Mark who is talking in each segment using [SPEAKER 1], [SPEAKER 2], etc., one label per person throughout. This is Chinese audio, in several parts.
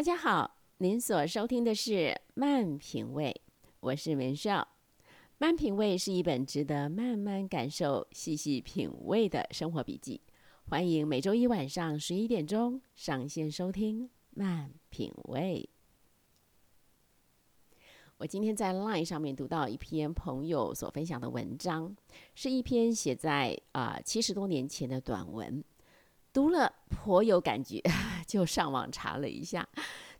[SPEAKER 1] 大家好，您所收听的是《慢品味》，我是文少。《慢品味》是一本值得慢慢感受、细细品味的生活笔记。欢迎每周一晚上十一点钟上线收听《慢品味》。我今天在 LINE 上面读到一篇朋友所分享的文章，是一篇写在啊七十多年前的短文。读了颇有感觉，就上网查了一下，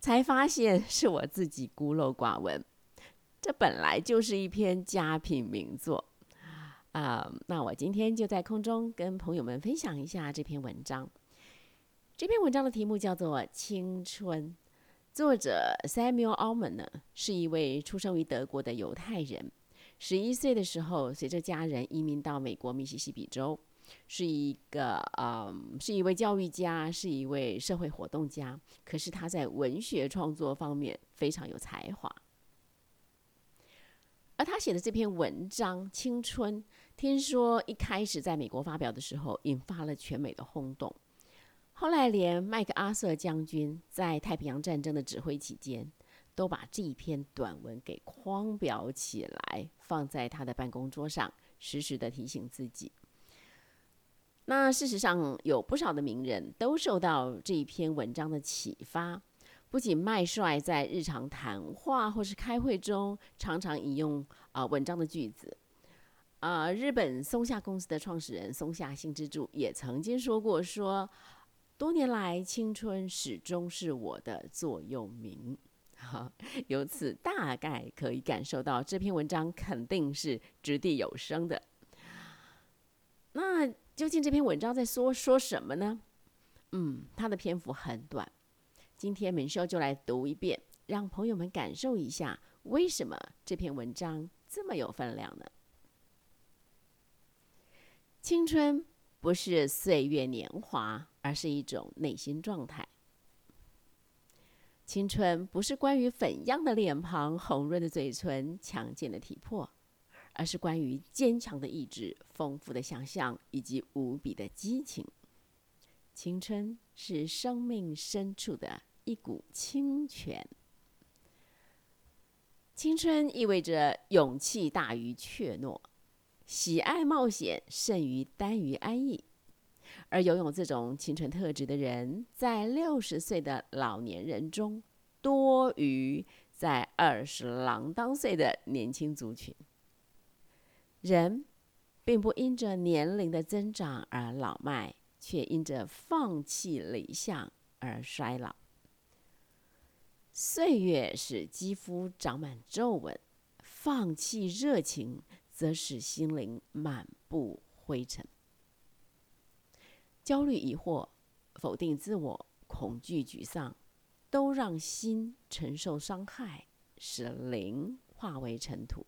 [SPEAKER 1] 才发现是我自己孤陋寡闻。这本来就是一篇佳品名作啊！那我今天就在空中跟朋友们分享一下这篇文章。这篇文章的题目叫做《青春》，作者 Samuel Alman 呢是一位出生于德国的犹太人，十一岁的时候随着家人移民到美国密西西比州。是一个嗯，是一位教育家，是一位社会活动家。可是他在文学创作方面非常有才华。而他写的这篇文章《青春》，听说一开始在美国发表的时候，引发了全美的轰动。后来连麦克阿瑟将军在太平洋战争的指挥期间，都把这一篇短文给框裱起来，放在他的办公桌上，时时的提醒自己。那事实上，有不少的名人都受到这一篇文章的启发。不仅麦帅在日常谈话或是开会中常常引用啊文章的句子，啊，日本松下公司的创始人松下幸之助也曾经说过：说多年来，青春始终是我的座右铭。哈，由此大概可以感受到这篇文章肯定是掷地有声的。那。究竟这篇文章在说说什么呢？嗯，它的篇幅很短，今天明修就来读一遍，让朋友们感受一下为什么这篇文章这么有分量呢？青春不是岁月年华，而是一种内心状态。青春不是关于粉样的脸庞、红润的嘴唇、强健的体魄。而是关于坚强的意志、丰富的想象以及无比的激情。青春是生命深处的一股清泉。青春意味着勇气大于怯懦，喜爱冒险胜于耽于安逸。而拥有这种青春特质的人，在六十岁的老年人中，多于在二十郎当岁的年轻族群。人并不因着年龄的增长而老迈，却因着放弃理想而衰老。岁月使肌肤长满皱纹，放弃热情则使心灵满布灰尘。焦虑、疑惑、否定自我、恐惧、沮丧，都让心承受伤害，使灵化为尘土。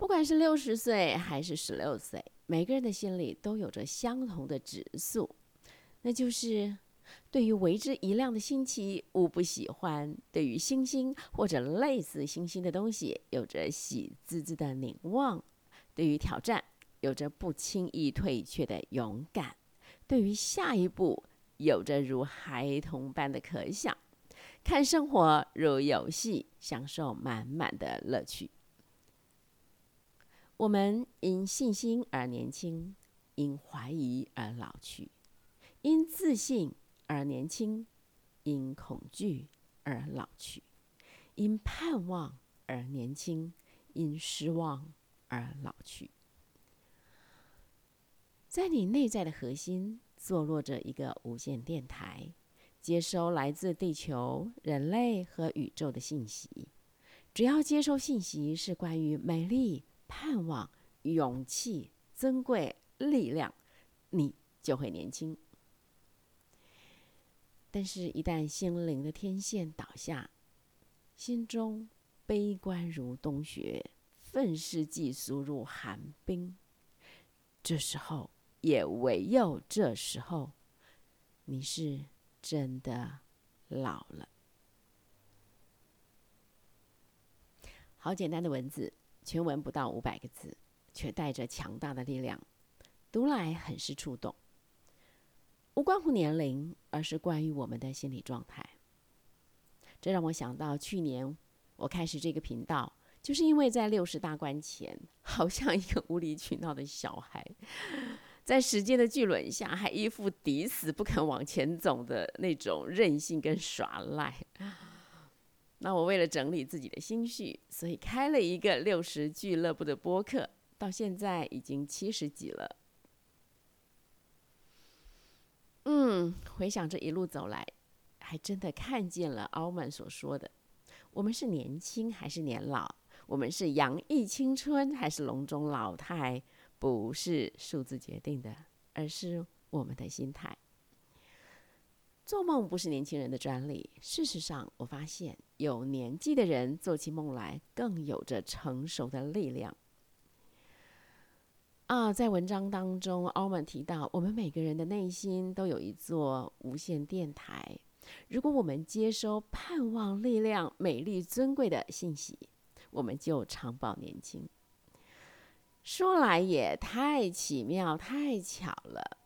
[SPEAKER 1] 不管是六十岁还是十六岁，每个人的心里都有着相同的指数，那就是对于为之一亮的新奇无不喜欢；对于星星或者类似星星的东西，有着喜滋滋的凝望；对于挑战，有着不轻易退却的勇敢；对于下一步，有着如孩童般的可想；看生活如游戏，享受满满的乐趣。我们因信心而年轻，因怀疑而老去，因自信而年轻，因恐惧而老去，因盼望而年轻，因失望而老去。在你内在的核心，坐落着一个无线电台，接收来自地球、人类和宇宙的信息。只要接收信息是关于美丽。盼望、勇气、珍贵、力量，你就会年轻。但是，一旦心灵的天线倒下，心中悲观如冬雪，愤世嫉俗如寒冰，这时候，也唯有这时候，你是真的老了。好简单的文字。全文不到五百个字，却带着强大的力量，读来很是触动。无关乎年龄，而是关于我们的心理状态。这让我想到，去年我开始这个频道，就是因为在六十大关前，好像一个无理取闹的小孩，在时间的巨轮下，还一副抵死不肯往前走的那种任性跟耍赖。那我为了整理自己的心绪，所以开了一个六十俱乐部的播客，到现在已经七十几了。嗯，回想这一路走来，还真的看见了奥曼所说的：我们是年轻还是年老？我们是洋溢青春还是笼中老态？不是数字决定的，而是我们的心态。做梦不是年轻人的专利。事实上，我发现有年纪的人做起梦来更有着成熟的力量。啊，在文章当中，奥曼提到，我们每个人的内心都有一座无线电台。如果我们接收盼望、力量、美丽、尊贵的信息，我们就长保年轻。说来也太奇妙、太巧了。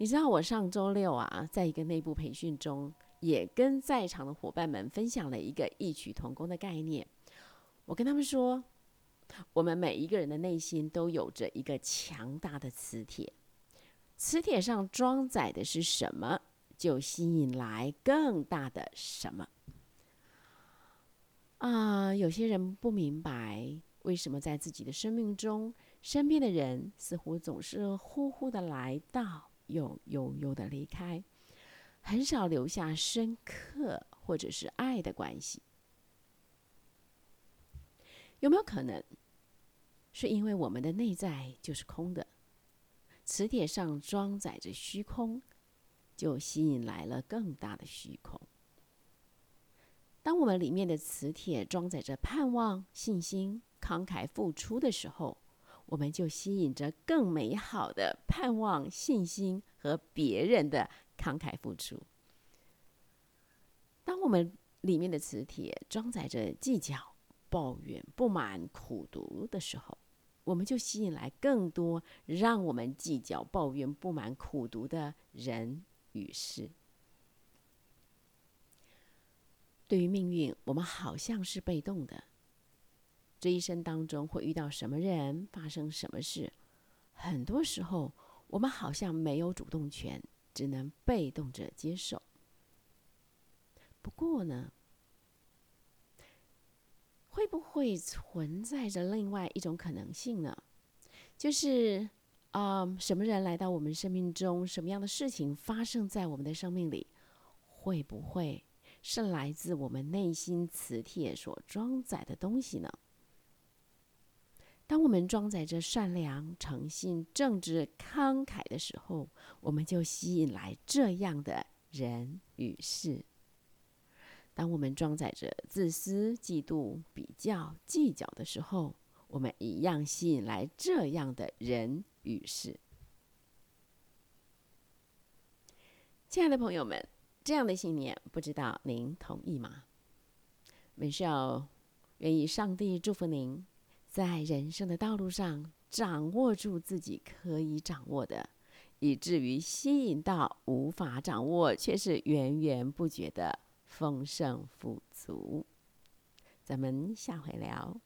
[SPEAKER 1] 你知道我上周六啊，在一个内部培训中，也跟在场的伙伴们分享了一个异曲同工的概念。我跟他们说，我们每一个人的内心都有着一个强大的磁铁，磁铁上装载的是什么，就吸引来更大的什么。啊，有些人不明白，为什么在自己的生命中，身边的人似乎总是呼呼的来到。又悠悠的离开，很少留下深刻或者是爱的关系。有没有可能，是因为我们的内在就是空的，磁铁上装载着虚空，就吸引来了更大的虚空。当我们里面的磁铁装载着盼望、信心、慷慨付出的时候，我们就吸引着更美好的盼望、信心和别人的慷慨付出。当我们里面的磁铁装载着计较、抱怨、不满、苦读的时候，我们就吸引来更多让我们计较、抱怨、不满、苦读的人与事。对于命运，我们好像是被动的。这一生当中会遇到什么人，发生什么事，很多时候我们好像没有主动权，只能被动着接受。不过呢，会不会存在着另外一种可能性呢？就是，啊，什么人来到我们生命中，什么样的事情发生在我们的生命里，会不会是来自我们内心磁铁所装载的东西呢？当我们装载着善良、诚信、正直、慷慨的时候，我们就吸引来这样的人与事；当我们装载着自私、嫉妒、比较、计较的时候，我们一样吸引来这样的人与事。亲爱的朋友们，这样的信念，不知道您同意吗？美少愿意上帝祝福您。在人生的道路上，掌握住自己可以掌握的，以至于吸引到无法掌握却是源源不绝的丰盛富足。咱们下回聊。